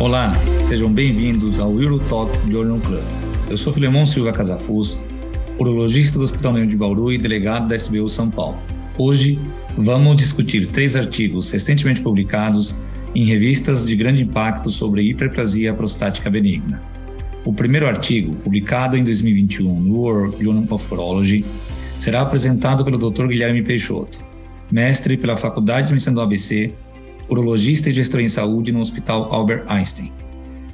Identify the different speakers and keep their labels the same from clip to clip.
Speaker 1: Olá, sejam bem-vindos ao Eurotalk Journal Club. Eu sou Filemon Silva Casafus, urologista do Hospital Menino de Bauru e delegado da SBU São Paulo. Hoje vamos discutir três artigos recentemente publicados em revistas de grande impacto sobre hiperplasia prostática benigna. O primeiro artigo, publicado em 2021 no World Journal of Urology, será apresentado pelo Dr. Guilherme Peixoto, mestre pela Faculdade de Medicina do ABC urologista e gestor em saúde no Hospital Albert Einstein,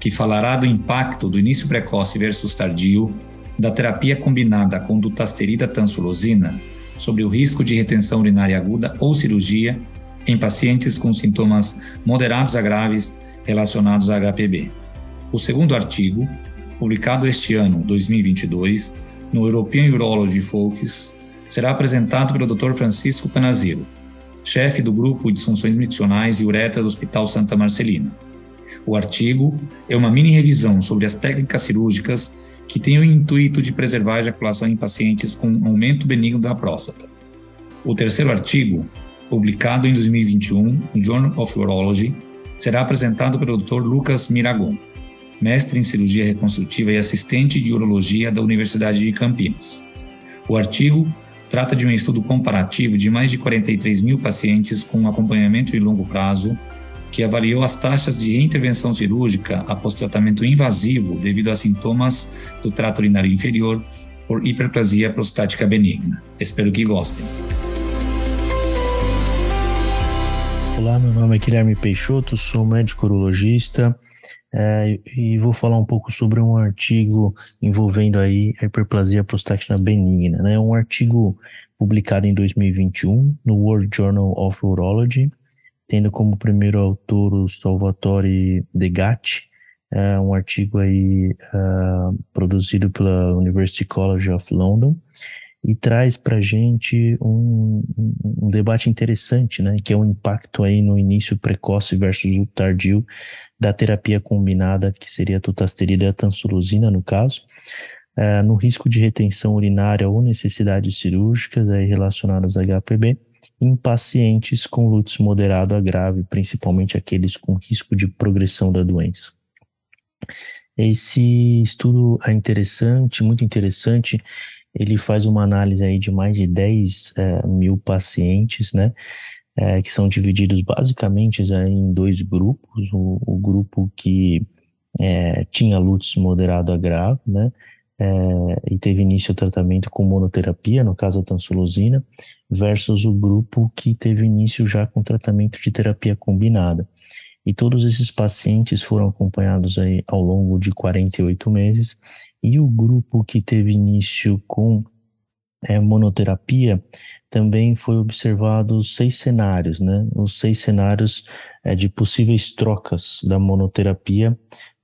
Speaker 1: que falará do impacto do início precoce versus tardio da terapia combinada com dutasterida tansulosina sobre o risco de retenção urinária aguda ou cirurgia em pacientes com sintomas moderados a graves relacionados a HPB. O segundo artigo, publicado este ano, 2022, no European Urology Focus, será apresentado pelo Dr. Francisco Canaziro, chefe do grupo de disfunções miccionais e uretra do Hospital Santa Marcelina. O artigo é uma mini revisão sobre as técnicas cirúrgicas que têm o intuito de preservar a ejaculação em pacientes com aumento benigno da próstata. O terceiro artigo, publicado em 2021 no Journal of Urology, será apresentado pelo Dr. Lucas Miragon, mestre em cirurgia reconstrutiva e assistente de urologia da Universidade de Campinas. O artigo Trata de um estudo comparativo de mais de 43 mil pacientes com acompanhamento de longo prazo, que avaliou as taxas de reintervenção cirúrgica após tratamento invasivo devido a sintomas do trato urinário inferior por hiperplasia prostática benigna. Espero que gostem.
Speaker 2: Olá, meu nome é Guilherme Peixoto, sou médico urologista é, e vou falar um pouco sobre um artigo envolvendo aí a hiperplasia prostática benigna, né? Um artigo publicado em 2021 no World Journal of Urology, tendo como primeiro autor o Salvatore De Gatti, é um artigo aí uh, produzido pela University College of London, e traz para a gente um, um, debate interessante, né, que é o impacto aí no início precoce versus o tardio da terapia combinada, que seria a tutasterida e a tansulosina, no caso, é, no risco de retenção urinária ou necessidades cirúrgicas aí relacionadas a HPB, em pacientes com lútis moderado a grave, principalmente aqueles com risco de progressão da doença. Esse estudo é interessante, muito interessante, ele faz uma análise aí de mais de 10 é, mil pacientes, né? É, que são divididos basicamente é, em dois grupos. O, o grupo que é, tinha lútis moderado a grave, né? E teve início o tratamento com monoterapia, no caso a tansulosina, versus o grupo que teve início já com tratamento de terapia combinada. E todos esses pacientes foram acompanhados aí ao longo de 48 meses e o grupo que teve início com é, monoterapia também foi observado seis cenários, né? Os seis cenários é, de possíveis trocas da monoterapia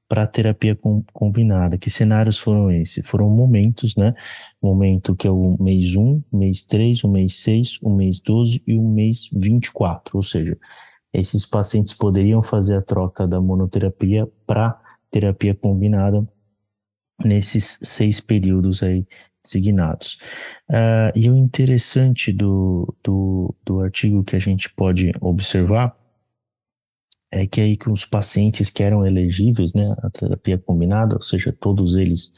Speaker 2: para terapia com, combinada. Que cenários foram esses? Foram momentos, né? Momento que é o mês 1, mês 3, o mês 6, o mês 12 e o mês 24. Ou seja, esses pacientes poderiam fazer a troca da monoterapia para terapia combinada nesses seis períodos aí designados. Uh, e o interessante do, do, do artigo que a gente pode observar é que aí que os pacientes que eram elegíveis, né, a terapia combinada, ou seja, todos eles,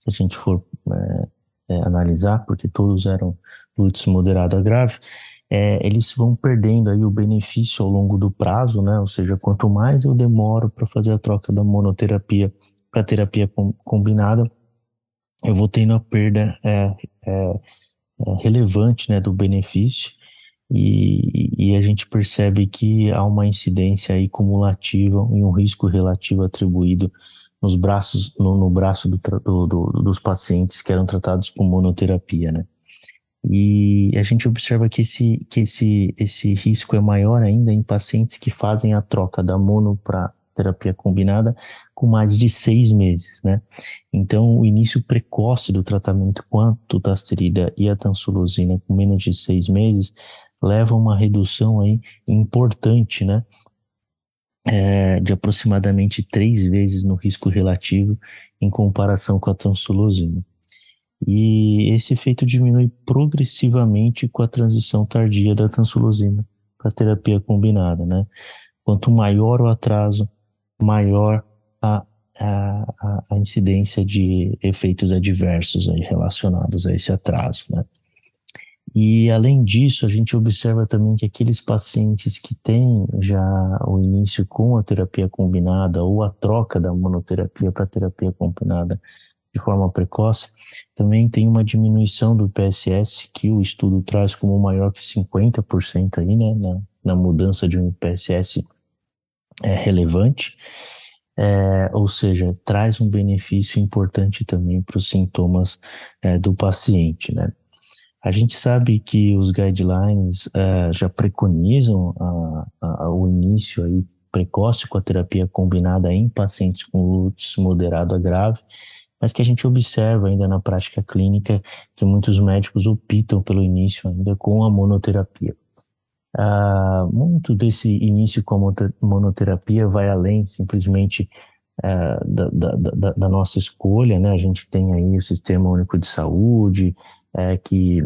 Speaker 2: se a gente for é, é, analisar, porque todos eram lútis moderado a grave, é, eles vão perdendo aí o benefício ao longo do prazo, né, ou seja, quanto mais eu demoro para fazer a troca da monoterapia para terapia com, combinada, eu vou tendo a perda é, é, é, relevante né, do benefício e, e, a gente percebe que há uma incidência aí cumulativa e um risco relativo atribuído nos braços, no, no braço do, do, do, dos pacientes que eram tratados com monoterapia, né? E a gente observa que esse, que esse, esse risco é maior ainda em pacientes que fazem a troca da mono para terapia combinada com mais de seis meses, né? Então, o início precoce do tratamento com a tutasterida e a tansulosina com menos de seis meses leva a uma redução aí importante, né? É, de aproximadamente três vezes no risco relativo em comparação com a tansulosina. E esse efeito diminui progressivamente com a transição tardia da tansulosina para terapia combinada, né? Quanto maior o atraso maior a, a, a incidência de efeitos adversos aí relacionados a esse atraso, né? E além disso, a gente observa também que aqueles pacientes que têm já o início com a terapia combinada ou a troca da monoterapia para terapia combinada de forma precoce, também tem uma diminuição do PSS que o estudo traz como maior que 50% aí, né, na, na mudança de um PSS é, relevante, é, ou seja, traz um benefício importante também para os sintomas é, do paciente, né. A gente sabe que os guidelines uh, já preconizam a, a, o início aí precoce com a terapia combinada em pacientes com lútis moderado a grave, mas que a gente observa ainda na prática clínica que muitos médicos optam pelo início ainda com a monoterapia. Uh, muito desse início com a monoterapia vai além simplesmente uh, da, da, da, nossa escolha, né? A gente tem aí o Sistema Único de Saúde, é, que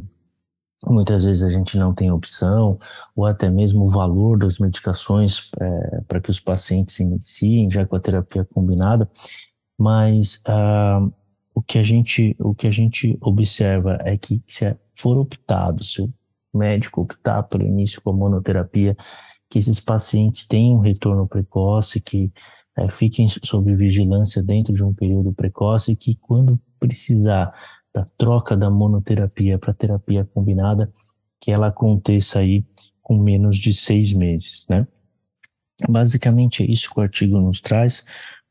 Speaker 2: muitas vezes a gente não tem opção, ou até mesmo o valor das medicações é, para que os pacientes iniciem já com a terapia combinada, mas ah, o, que a gente, o que a gente observa é que se for optado, se o médico optar pelo início com a monoterapia, que esses pacientes tenham um retorno precoce, que é, fiquem sob vigilância dentro de um período precoce, que quando precisar da troca da monoterapia para terapia combinada, que ela aconteça aí com menos de seis meses, né? Basicamente é isso que o artigo nos traz,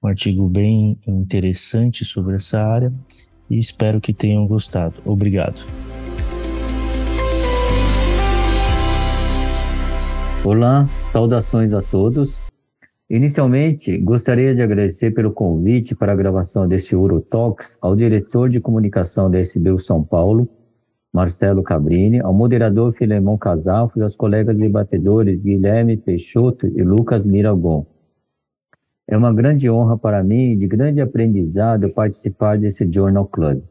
Speaker 2: um artigo bem interessante sobre essa área e espero que tenham gostado. Obrigado.
Speaker 3: Olá, saudações a todos. Inicialmente, gostaria de agradecer pelo convite para a gravação deste Urotalks ao diretor de comunicação da SBU São Paulo, Marcelo Cabrini, ao moderador Casafos e aos colegas debatedores Guilherme Peixoto e Lucas Miragon. É uma grande honra para mim de grande aprendizado participar desse Journal Club.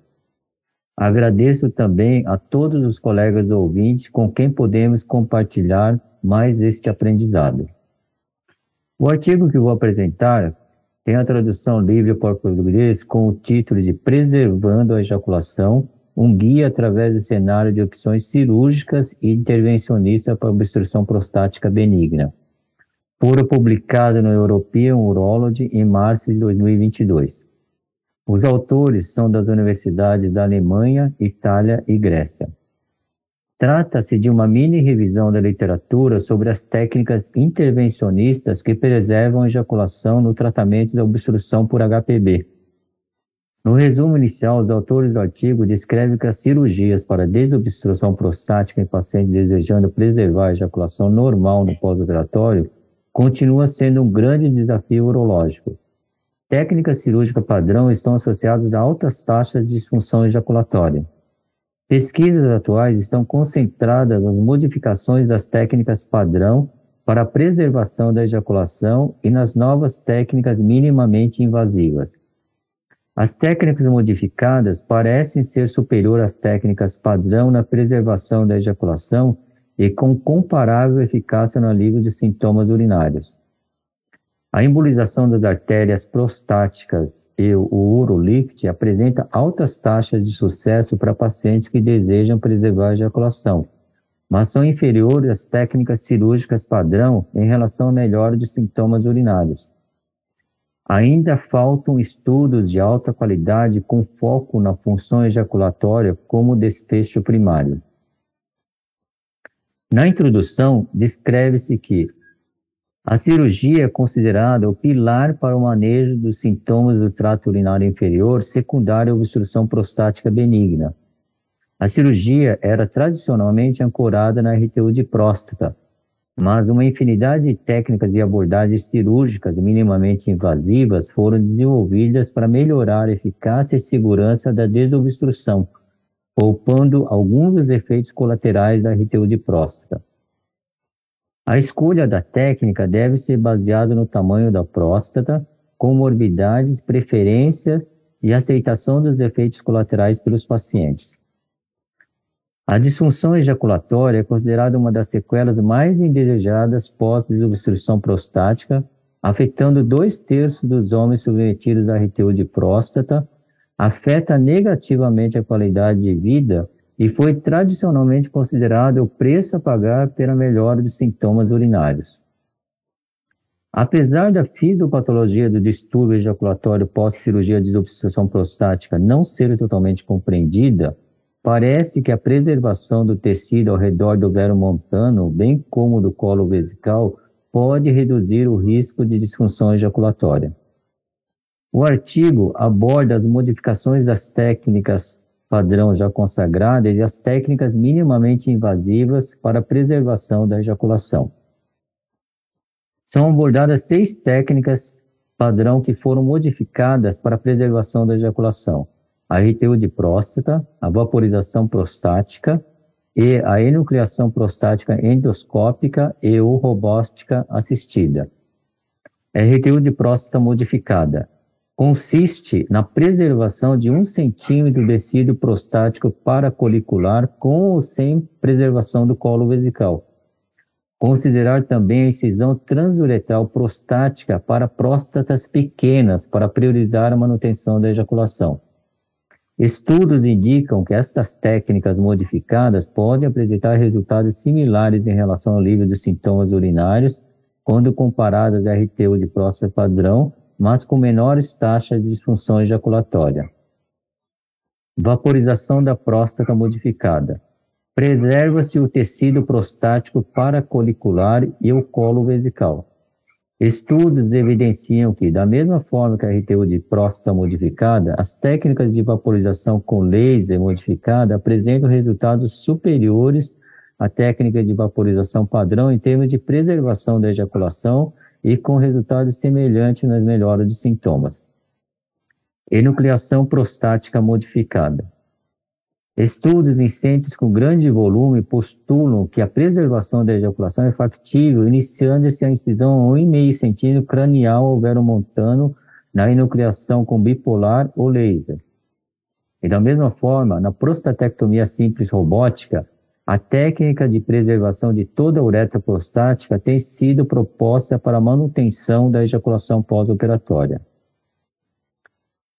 Speaker 3: Agradeço também a todos os colegas ouvintes com quem podemos compartilhar mais este aprendizado. O artigo que vou apresentar tem a tradução livre para o português com o título de Preservando a Ejaculação, um guia através do cenário de opções cirúrgicas e intervencionistas para obstrução prostática benigna. Foro publicado no European Urology em março de 2022. Os autores são das universidades da Alemanha, Itália e Grécia. Trata-se de uma mini revisão da literatura sobre as técnicas intervencionistas que preservam a ejaculação no tratamento da obstrução por HPB. No resumo inicial, os autores do artigo descrevem que as cirurgias para desobstrução prostática em pacientes desejando preservar a ejaculação normal no pós-operatório continua sendo um grande desafio urológico. Técnicas cirúrgicas padrão estão associadas a altas taxas de disfunção ejaculatória. Pesquisas atuais estão concentradas nas modificações das técnicas padrão para a preservação da ejaculação e nas novas técnicas minimamente invasivas. As técnicas modificadas parecem ser superiores às técnicas padrão na preservação da ejaculação e com comparável eficácia no alívio de sintomas urinários. A embolização das artérias prostáticas e o urolift apresenta altas taxas de sucesso para pacientes que desejam preservar a ejaculação, mas são inferiores às técnicas cirúrgicas padrão em relação à melhora de sintomas urinários. Ainda faltam estudos de alta qualidade com foco na função ejaculatória como desfecho primário. Na introdução, descreve-se que a cirurgia é considerada o pilar para o manejo dos sintomas do trato urinário inferior secundário à obstrução prostática benigna. A cirurgia era tradicionalmente ancorada na RTU de próstata, mas uma infinidade de técnicas e abordagens cirúrgicas minimamente invasivas foram desenvolvidas para melhorar a eficácia e segurança da desobstrução, poupando alguns dos efeitos colaterais da RTU de próstata. A escolha da técnica deve ser baseada no tamanho da próstata, comorbidades, preferência e aceitação dos efeitos colaterais pelos pacientes. A disfunção ejaculatória é considerada uma das sequelas mais indesejadas pós-desobstrução prostática, afetando dois terços dos homens submetidos a RTU de próstata, afeta negativamente a qualidade de vida e foi tradicionalmente considerado o preço a pagar pela melhora dos sintomas urinários. Apesar da fisiopatologia do distúrbio ejaculatório pós-cirurgia de obstrução prostática não ser totalmente compreendida, parece que a preservação do tecido ao redor do vero montano, bem como do colo vesical, pode reduzir o risco de disfunção ejaculatória. O artigo aborda as modificações das técnicas padrão já consagradas e as técnicas minimamente invasivas para a preservação da ejaculação. São abordadas três técnicas padrão que foram modificadas para a preservação da ejaculação: a RTU de próstata, a vaporização prostática e a enucleação prostática endoscópica e ou robótica assistida. RTU de próstata modificada consiste na preservação de um centímetro do tecido prostático paracolicular com ou sem preservação do colo vesical. Considerar também a incisão transuretral prostática para próstatas pequenas para priorizar a manutenção da ejaculação. Estudos indicam que estas técnicas modificadas podem apresentar resultados similares em relação ao alívio dos sintomas urinários quando comparadas à RTU de próstata padrão mas com menores taxas de disfunção ejaculatória. Vaporização da próstata modificada. Preserva-se o tecido prostático paracolicular e o colo vesical. Estudos evidenciam que, da mesma forma que a RTU de próstata modificada, as técnicas de vaporização com laser modificada apresentam resultados superiores à técnica de vaporização padrão em termos de preservação da ejaculação e com resultados semelhantes nas melhoras de sintomas. Enucleação prostática modificada. Estudos em centros com grande volume postulam que a preservação da ejaculação é factível, iniciando-se a incisão a 1,5 centímetro cranial ao veromontano na enucleação com bipolar ou laser. E da mesma forma, na prostatectomia simples robótica, a técnica de preservação de toda a uretra prostática tem sido proposta para manutenção da ejaculação pós-operatória.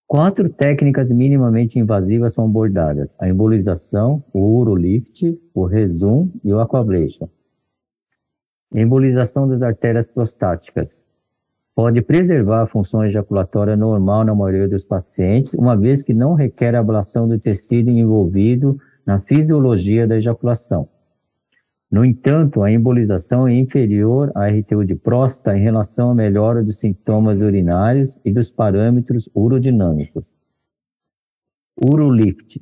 Speaker 3: Quatro técnicas minimamente invasivas são abordadas: a embolização, o urolift, o resum e o aquablation. Embolização das artérias prostáticas. Pode preservar a função ejaculatória normal na maioria dos pacientes, uma vez que não requer ablação do tecido envolvido na fisiologia da ejaculação. No entanto, a embolização é inferior à RTU de próstata em relação à melhora dos sintomas urinários e dos parâmetros urodinâmicos. Urolift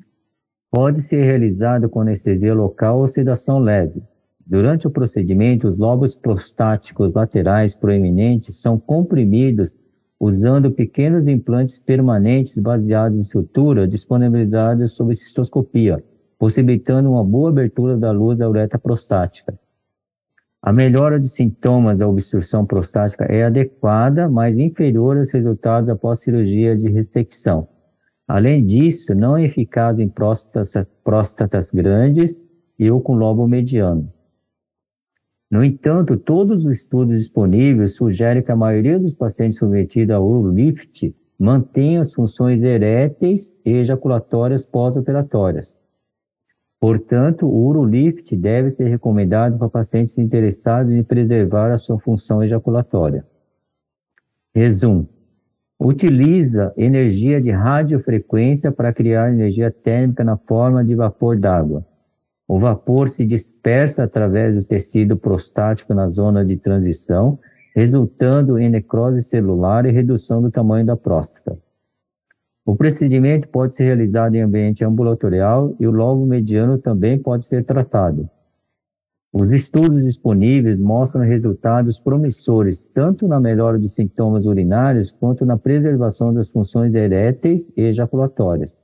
Speaker 3: pode ser realizado com anestesia local ou sedação leve. Durante o procedimento, os lobos prostáticos laterais proeminentes são comprimidos usando pequenos implantes permanentes baseados em estrutura disponibilizados sob cistoscopia possibilitando uma boa abertura da luz da uretra prostática. A melhora de sintomas da obstrução prostática é adequada, mas inferior aos resultados após cirurgia de ressecção. Além disso, não é eficaz em próstatas, próstatas grandes e ou com lobo mediano. No entanto, todos os estudos disponíveis sugerem que a maioria dos pacientes submetidos ao URLIFT mantém as funções eréteis e ejaculatórias pós-operatórias. Portanto, o urolift deve ser recomendado para pacientes interessados em preservar a sua função ejaculatória. Resumo. Utiliza energia de radiofrequência para criar energia térmica na forma de vapor d'água. O vapor se dispersa através do tecido prostático na zona de transição, resultando em necrose celular e redução do tamanho da próstata. O procedimento pode ser realizado em ambiente ambulatorial e o lobo mediano também pode ser tratado. Os estudos disponíveis mostram resultados promissores tanto na melhora dos sintomas urinários quanto na preservação das funções eréteis e ejaculatórias.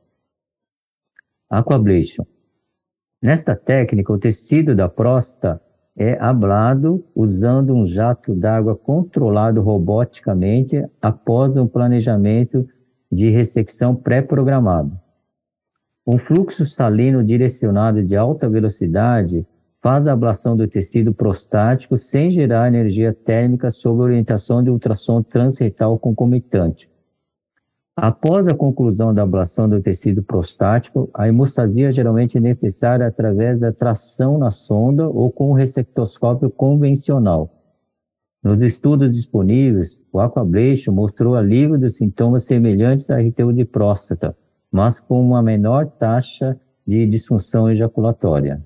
Speaker 3: Aquablation. Nesta técnica, o tecido da próstata é ablado usando um jato d'água controlado roboticamente após um planejamento de ressecção pré-programado. Um fluxo salino direcionado de alta velocidade faz a ablação do tecido prostático sem gerar energia térmica sob orientação de ultrassom transretal concomitante. Após a conclusão da ablação do tecido prostático, a hemostasia geralmente é necessária através da tração na sonda ou com o receptoscópio convencional. Nos estudos disponíveis, o aquablation mostrou alívio dos sintomas semelhantes à RTU de próstata, mas com uma menor taxa de disfunção ejaculatória.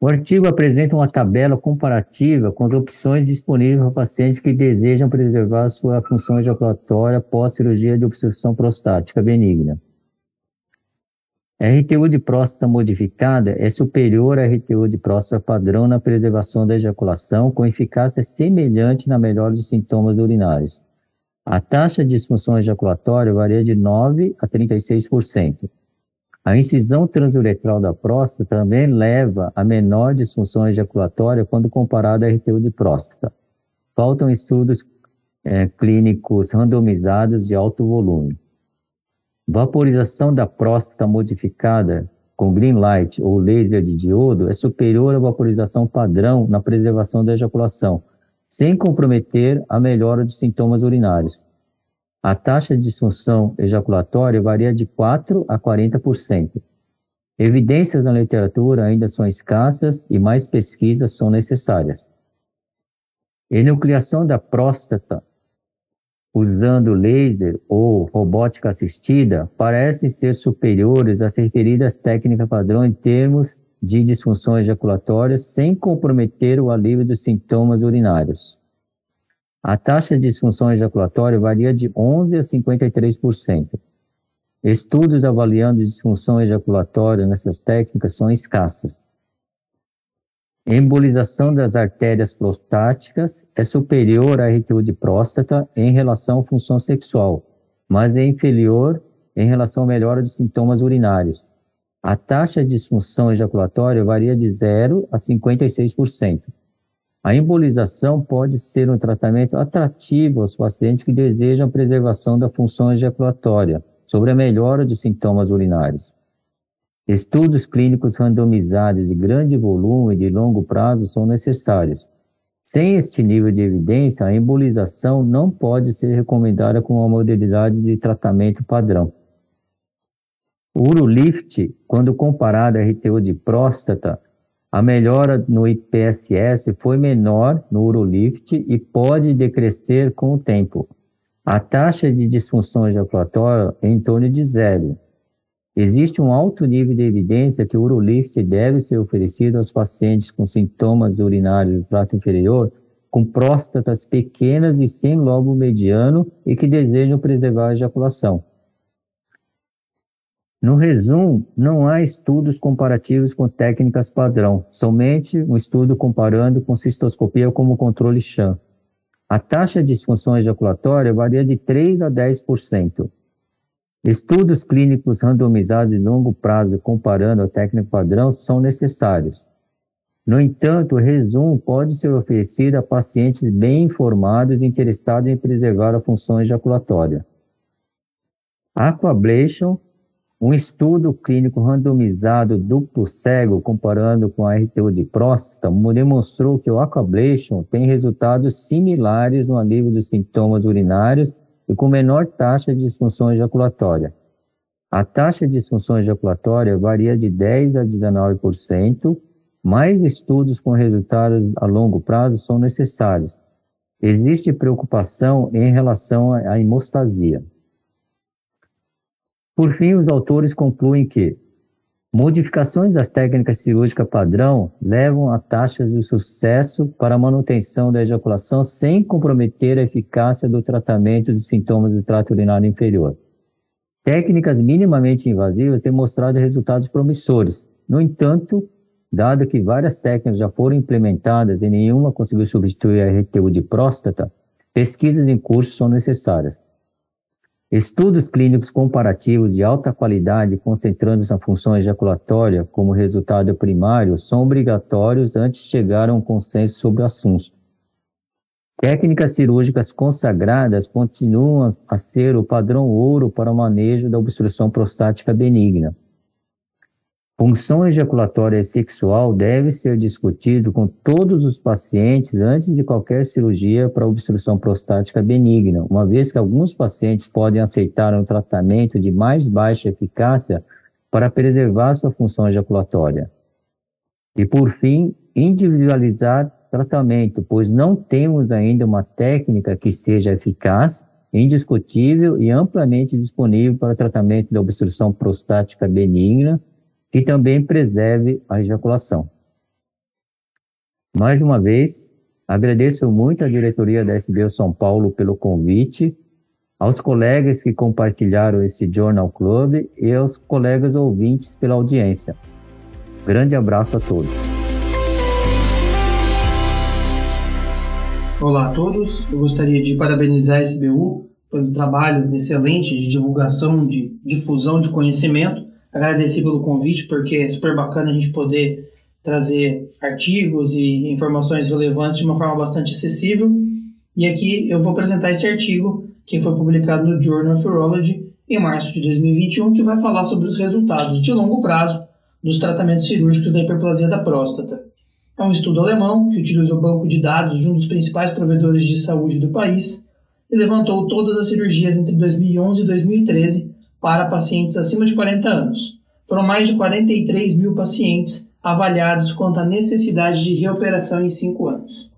Speaker 3: O artigo apresenta uma tabela comparativa com as opções disponíveis para pacientes que desejam preservar sua função ejaculatória pós cirurgia de obstrução prostática benigna. A RTU de próstata modificada é superior à RTU de próstata padrão na preservação da ejaculação, com eficácia semelhante na melhora dos sintomas urinários. A taxa de disfunção ejaculatória varia de 9 a 36%. A incisão transuretral da próstata também leva a menor disfunção ejaculatória quando comparada à RTU de próstata. Faltam estudos é, clínicos randomizados de alto volume. Vaporização da próstata modificada com green light ou laser de diodo é superior à vaporização padrão na preservação da ejaculação, sem comprometer a melhora dos sintomas urinários. A taxa de disfunção ejaculatória varia de 4 a 40%. Evidências na literatura ainda são escassas e mais pesquisas são necessárias. Enucleação da próstata usando laser ou robótica assistida parecem ser superiores às referidas técnicas padrão em termos de disfunção ejaculatória sem comprometer o alívio dos sintomas urinários. A taxa de disfunção ejaculatória varia de 11% a 53%. Estudos avaliando disfunção ejaculatória nessas técnicas são escassos. Embolização das artérias prostáticas é superior à RTU de próstata em relação à função sexual, mas é inferior em relação à melhora de sintomas urinários. A taxa de disfunção ejaculatória varia de 0 a 56%. A embolização pode ser um tratamento atrativo aos pacientes que desejam preservação da função ejaculatória, sobre a melhora de sintomas urinários. Estudos clínicos randomizados de grande volume e de longo prazo são necessários. Sem este nível de evidência, a embolização não pode ser recomendada como uma modalidade de tratamento padrão. O Urolift, quando comparado à RTO de próstata, a melhora no IPSS foi menor no Urolift e pode decrescer com o tempo. A taxa de disfunção ejaculatória é em torno de zero. Existe um alto nível de evidência que o Urolift deve ser oferecido aos pacientes com sintomas urinários do trato inferior, com próstatas pequenas e sem lobo mediano e que desejam preservar a ejaculação. No resumo, não há estudos comparativos com técnicas padrão, somente um estudo comparando com cistoscopia como controle Sham. A taxa de disfunção ejaculatória varia de 3 a 10%. Estudos clínicos randomizados de longo prazo comparando a técnica padrão são necessários. No entanto, o resumo pode ser oferecido a pacientes bem informados e interessados em preservar a função ejaculatória. Aquablation um estudo clínico randomizado duplo cego comparando com a RTU de próstata demonstrou que o aquablation tem resultados similares no alívio dos sintomas urinários e com menor taxa de disfunção ejaculatória. A taxa de disfunção ejaculatória varia de 10 a 19%. Mais estudos com resultados a longo prazo são necessários. Existe preocupação em relação à hemostasia. Por fim, os autores concluem que modificações das técnicas cirúrgicas padrão levam a taxas de sucesso para a manutenção da ejaculação sem comprometer a eficácia do tratamento de sintomas do trato urinário inferior. Técnicas minimamente invasivas têm mostrado resultados promissores. No entanto, dado que várias técnicas já foram implementadas e nenhuma conseguiu substituir a RTU de próstata, pesquisas em curso são necessárias. Estudos clínicos comparativos de alta qualidade, concentrando-se na função ejaculatória como resultado primário, são obrigatórios antes de chegar a um consenso sobre o assunto. Técnicas cirúrgicas consagradas continuam a ser o padrão ouro para o manejo da obstrução prostática benigna. Função ejaculatória sexual deve ser discutido com todos os pacientes antes de qualquer cirurgia para obstrução prostática benigna, uma vez que alguns pacientes podem aceitar um tratamento de mais baixa eficácia para preservar sua função ejaculatória. E por fim, individualizar tratamento, pois não temos ainda uma técnica que seja eficaz, indiscutível e amplamente disponível para tratamento da obstrução prostática benigna que também preserve a ejaculação. Mais uma vez, agradeço muito à diretoria da SBU São Paulo pelo convite, aos colegas que compartilharam esse Journal Club e aos colegas ouvintes pela audiência. Grande abraço a todos.
Speaker 4: Olá a todos, eu gostaria de parabenizar a SBU pelo trabalho excelente de divulgação, de difusão de conhecimento agradecer pelo convite, porque é super bacana a gente poder trazer artigos e informações relevantes de uma forma bastante acessível. E aqui eu vou apresentar esse artigo que foi publicado no Journal of Urology em março de 2021, que vai falar sobre os resultados de longo prazo dos tratamentos cirúrgicos da hiperplasia da próstata. É um estudo alemão que utiliza o banco de dados de um dos principais provedores de saúde do país e levantou todas as cirurgias entre 2011 e 2013 para pacientes acima de 40 anos. Foram mais de 43 mil pacientes avaliados quanto à necessidade de reoperação em 5 anos.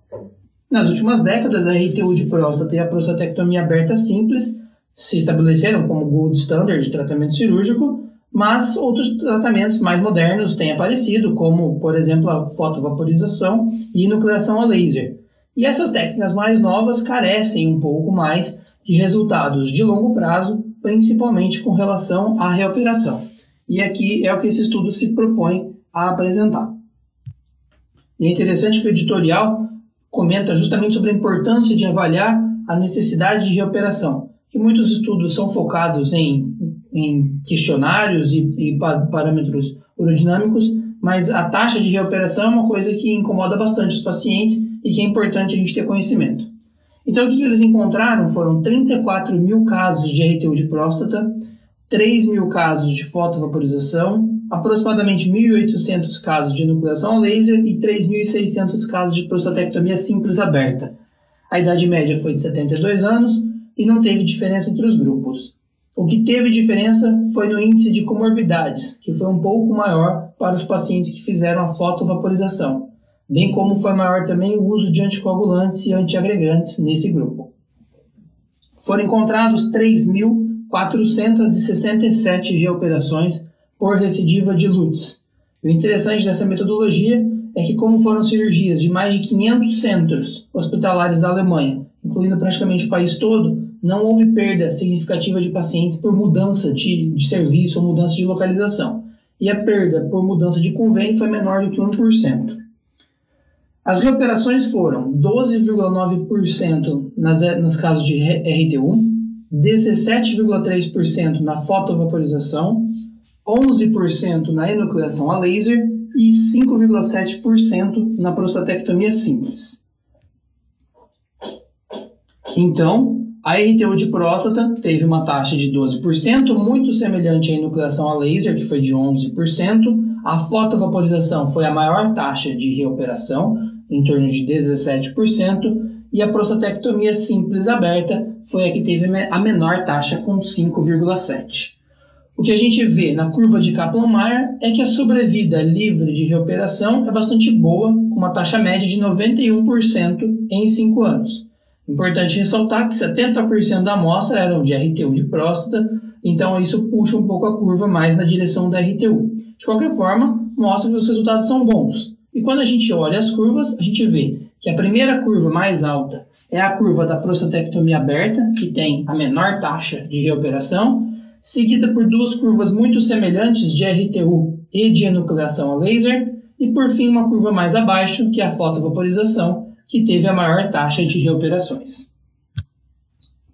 Speaker 4: Nas últimas décadas, a RTU de próstata e a prostatectomia aberta simples se estabeleceram como gold standard de tratamento cirúrgico, mas outros tratamentos mais modernos têm aparecido, como, por exemplo, a fotovaporização e nucleação a laser. E essas técnicas mais novas carecem um pouco mais de resultados de longo prazo principalmente com relação à reoperação. E aqui é o que esse estudo se propõe a apresentar. E é interessante que o editorial comenta justamente sobre a importância de avaliar a necessidade de reoperação, que muitos estudos são focados em, em questionários e, e parâmetros urodinâmicos, mas a taxa de reoperação é uma coisa que incomoda bastante os pacientes e que é importante a gente ter conhecimento. Então, o que eles encontraram foram 34 mil casos de RTU de próstata, 3 mil casos de fotovaporização, aproximadamente 1.800 casos de nucleação a laser e 3.600 casos de prostatectomia simples aberta. A idade média foi de 72 anos e não teve diferença entre os grupos. O que teve diferença foi no índice de comorbidades, que foi um pouco maior para os pacientes que fizeram a fotovaporização bem como foi maior também o uso de anticoagulantes e antiagregantes nesse grupo. Foram encontrados 3.467 reoperações por recidiva de Lutz. O interessante dessa metodologia é que, como foram cirurgias de mais de 500 centros hospitalares da Alemanha, incluindo praticamente o país todo, não houve perda significativa de pacientes por mudança de, de serviço ou mudança de localização. E a perda por mudança de convênio foi menor do que 1%. As reoperações foram 12,9% nas, nas casos de RT1, 17,3% na fotovaporização, 11% na enucleação a laser e 5,7% na prostatectomia simples. Então, a RTU de próstata teve uma taxa de 12%, muito semelhante à enucleação a laser, que foi de 11%. A fotovaporização foi a maior taxa de reoperação, em torno de 17%, e a prostatectomia simples aberta foi a que teve a menor taxa, com 5,7%. O que a gente vê na curva de Kaplan-Meier é que a sobrevida livre de reoperação é bastante boa, com uma taxa média de 91% em 5 anos. Importante ressaltar que 70% da amostra eram de RTU de próstata, então isso puxa um pouco a curva mais na direção da RTU. De qualquer forma, mostra que os resultados são bons. E quando a gente olha as curvas, a gente vê que a primeira curva mais alta é a curva da prostatectomia aberta, que tem a menor taxa de reoperação, seguida por duas curvas muito semelhantes de RTU e de enucleação a laser, e por fim uma curva mais abaixo, que é a fotovaporização, que teve a maior taxa de reoperações.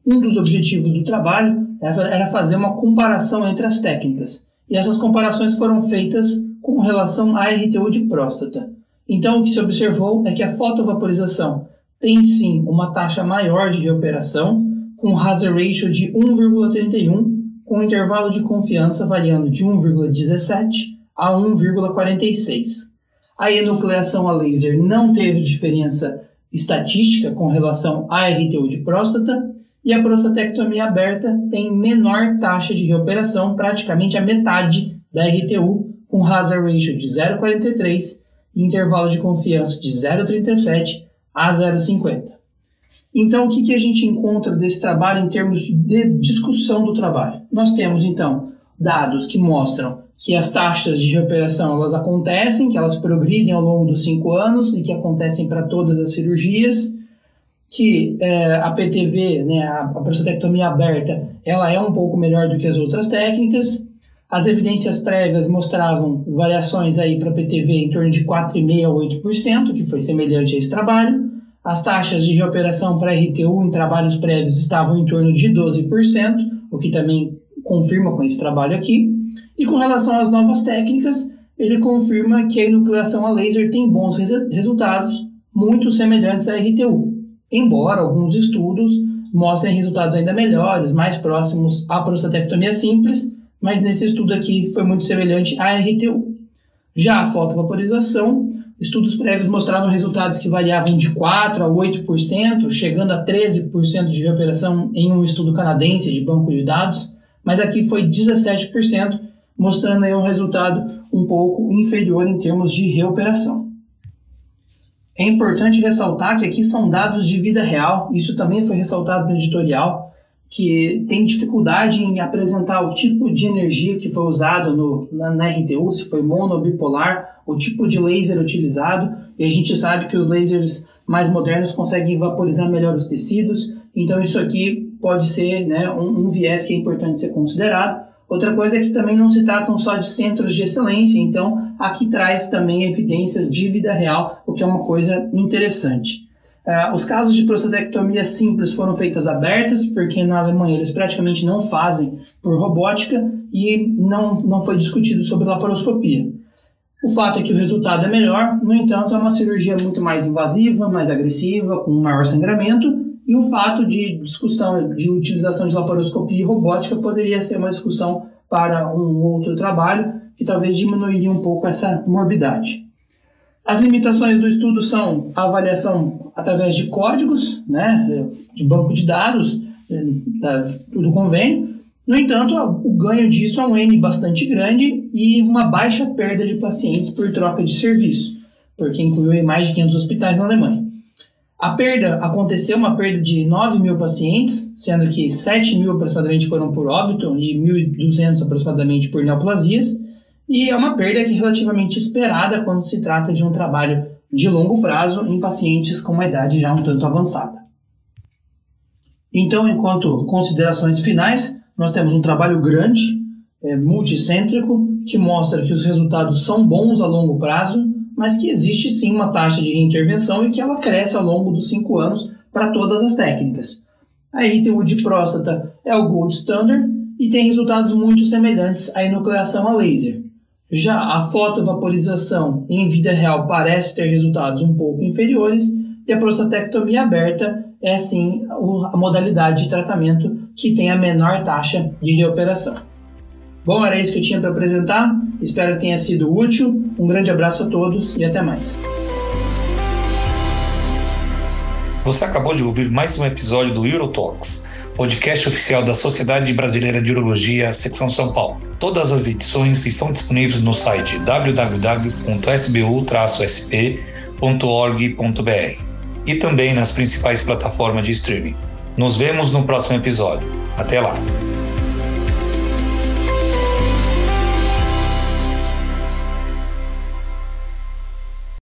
Speaker 4: Um dos objetivos do trabalho era fazer uma comparação entre as técnicas, e essas comparações foram feitas com relação à RTU de próstata. Então, o que se observou é que a fotovaporização tem sim uma taxa maior de reoperação, com hazard ratio de 1,31, com intervalo de confiança variando de 1,17 a 1,46. A enucleação a laser não teve diferença estatística com relação à RTU de próstata e a prostatectomia aberta tem menor taxa de reoperação, praticamente a metade da RTU, com hazard ratio de 0,43 e intervalo de confiança de 0,37 a 0,50. Então, o que, que a gente encontra desse trabalho em termos de discussão do trabalho? Nós temos, então, dados que mostram que as taxas de recuperação elas acontecem, que elas progridem ao longo dos cinco anos e que acontecem para todas as cirurgias, que é, a PTV, né, a, prostatectomia aberta, ela é um pouco melhor do que as outras técnicas. As evidências prévias mostravam variações aí para PTV em torno de 4,5% a 8%, que foi semelhante a esse trabalho. As taxas de reoperação para RTU em trabalhos prévios estavam em torno de 12%, o que também confirma com esse trabalho aqui. E com relação às novas técnicas, ele confirma que a enucleação a laser tem bons res resultados, muito semelhantes à RTU, embora alguns estudos mostrem resultados ainda melhores, mais próximos à prostatectomia simples, mas nesse estudo aqui foi muito semelhante à RTU. Já a fotovaporização, estudos prévios mostravam resultados que variavam de 4% a 8%, chegando a 13% de reoperação em um estudo canadense de banco de dados, mas aqui foi 17%, mostrando aí um resultado um pouco inferior em termos de reoperação. É importante ressaltar que aqui são dados de vida real, isso também foi ressaltado no editorial, que tem dificuldade em apresentar o tipo de energia que foi usado no, na, na RTU, se foi mono bipolar, o tipo de laser utilizado, e a gente sabe que os lasers mais modernos conseguem vaporizar melhor os tecidos, então isso aqui pode ser né, um, um viés que é importante ser considerado. Outra coisa é que também não se tratam só de centros de excelência, então aqui traz também evidências de vida real, o que é uma coisa interessante. Uh, os casos de prostatectomia simples foram feitas abertas, porque na Alemanha eles praticamente não fazem por robótica e não, não foi discutido sobre laparoscopia. O fato é que o resultado é melhor, no entanto, é uma cirurgia muito mais invasiva, mais agressiva, com maior sangramento, e o fato de discussão de utilização de laparoscopia e robótica poderia ser uma discussão para um outro trabalho que talvez diminuiria um pouco essa morbidade. As limitações do estudo são a avaliação através de códigos, né, de banco de dados eh, do convênio. No entanto, o ganho disso é um N bastante grande e uma baixa perda de pacientes por troca de serviço, porque incluiu mais de 500 hospitais na Alemanha. A perda aconteceu uma perda de 9 mil pacientes, sendo que 7 mil aproximadamente foram por óbito e 1.200 aproximadamente por neoplasias, e é uma perda que é relativamente esperada quando se trata de um trabalho de longo prazo em pacientes com uma idade já um tanto avançada. Então, enquanto considerações finais, nós temos um trabalho grande, é, multicêntrico, que mostra que os resultados são bons a longo prazo mas que existe sim uma taxa de reintervenção e que ela cresce ao longo dos cinco anos para todas as técnicas. A RTU de próstata é o gold standard e tem resultados muito semelhantes à enucleação a laser. Já a fotovaporização em vida real parece ter resultados um pouco inferiores e a prostatectomia aberta é sim a modalidade de tratamento que tem a menor taxa de reoperação. Bom, era isso que eu tinha para apresentar. Espero que tenha sido útil. Um grande abraço a todos e até mais.
Speaker 1: Você acabou de ouvir mais um episódio do Eurotalks, podcast oficial da Sociedade Brasileira de Urologia, secção São Paulo. Todas as edições estão disponíveis no site www.sbu-sp.org.br e também nas principais plataformas de streaming. Nos vemos no próximo episódio. Até lá!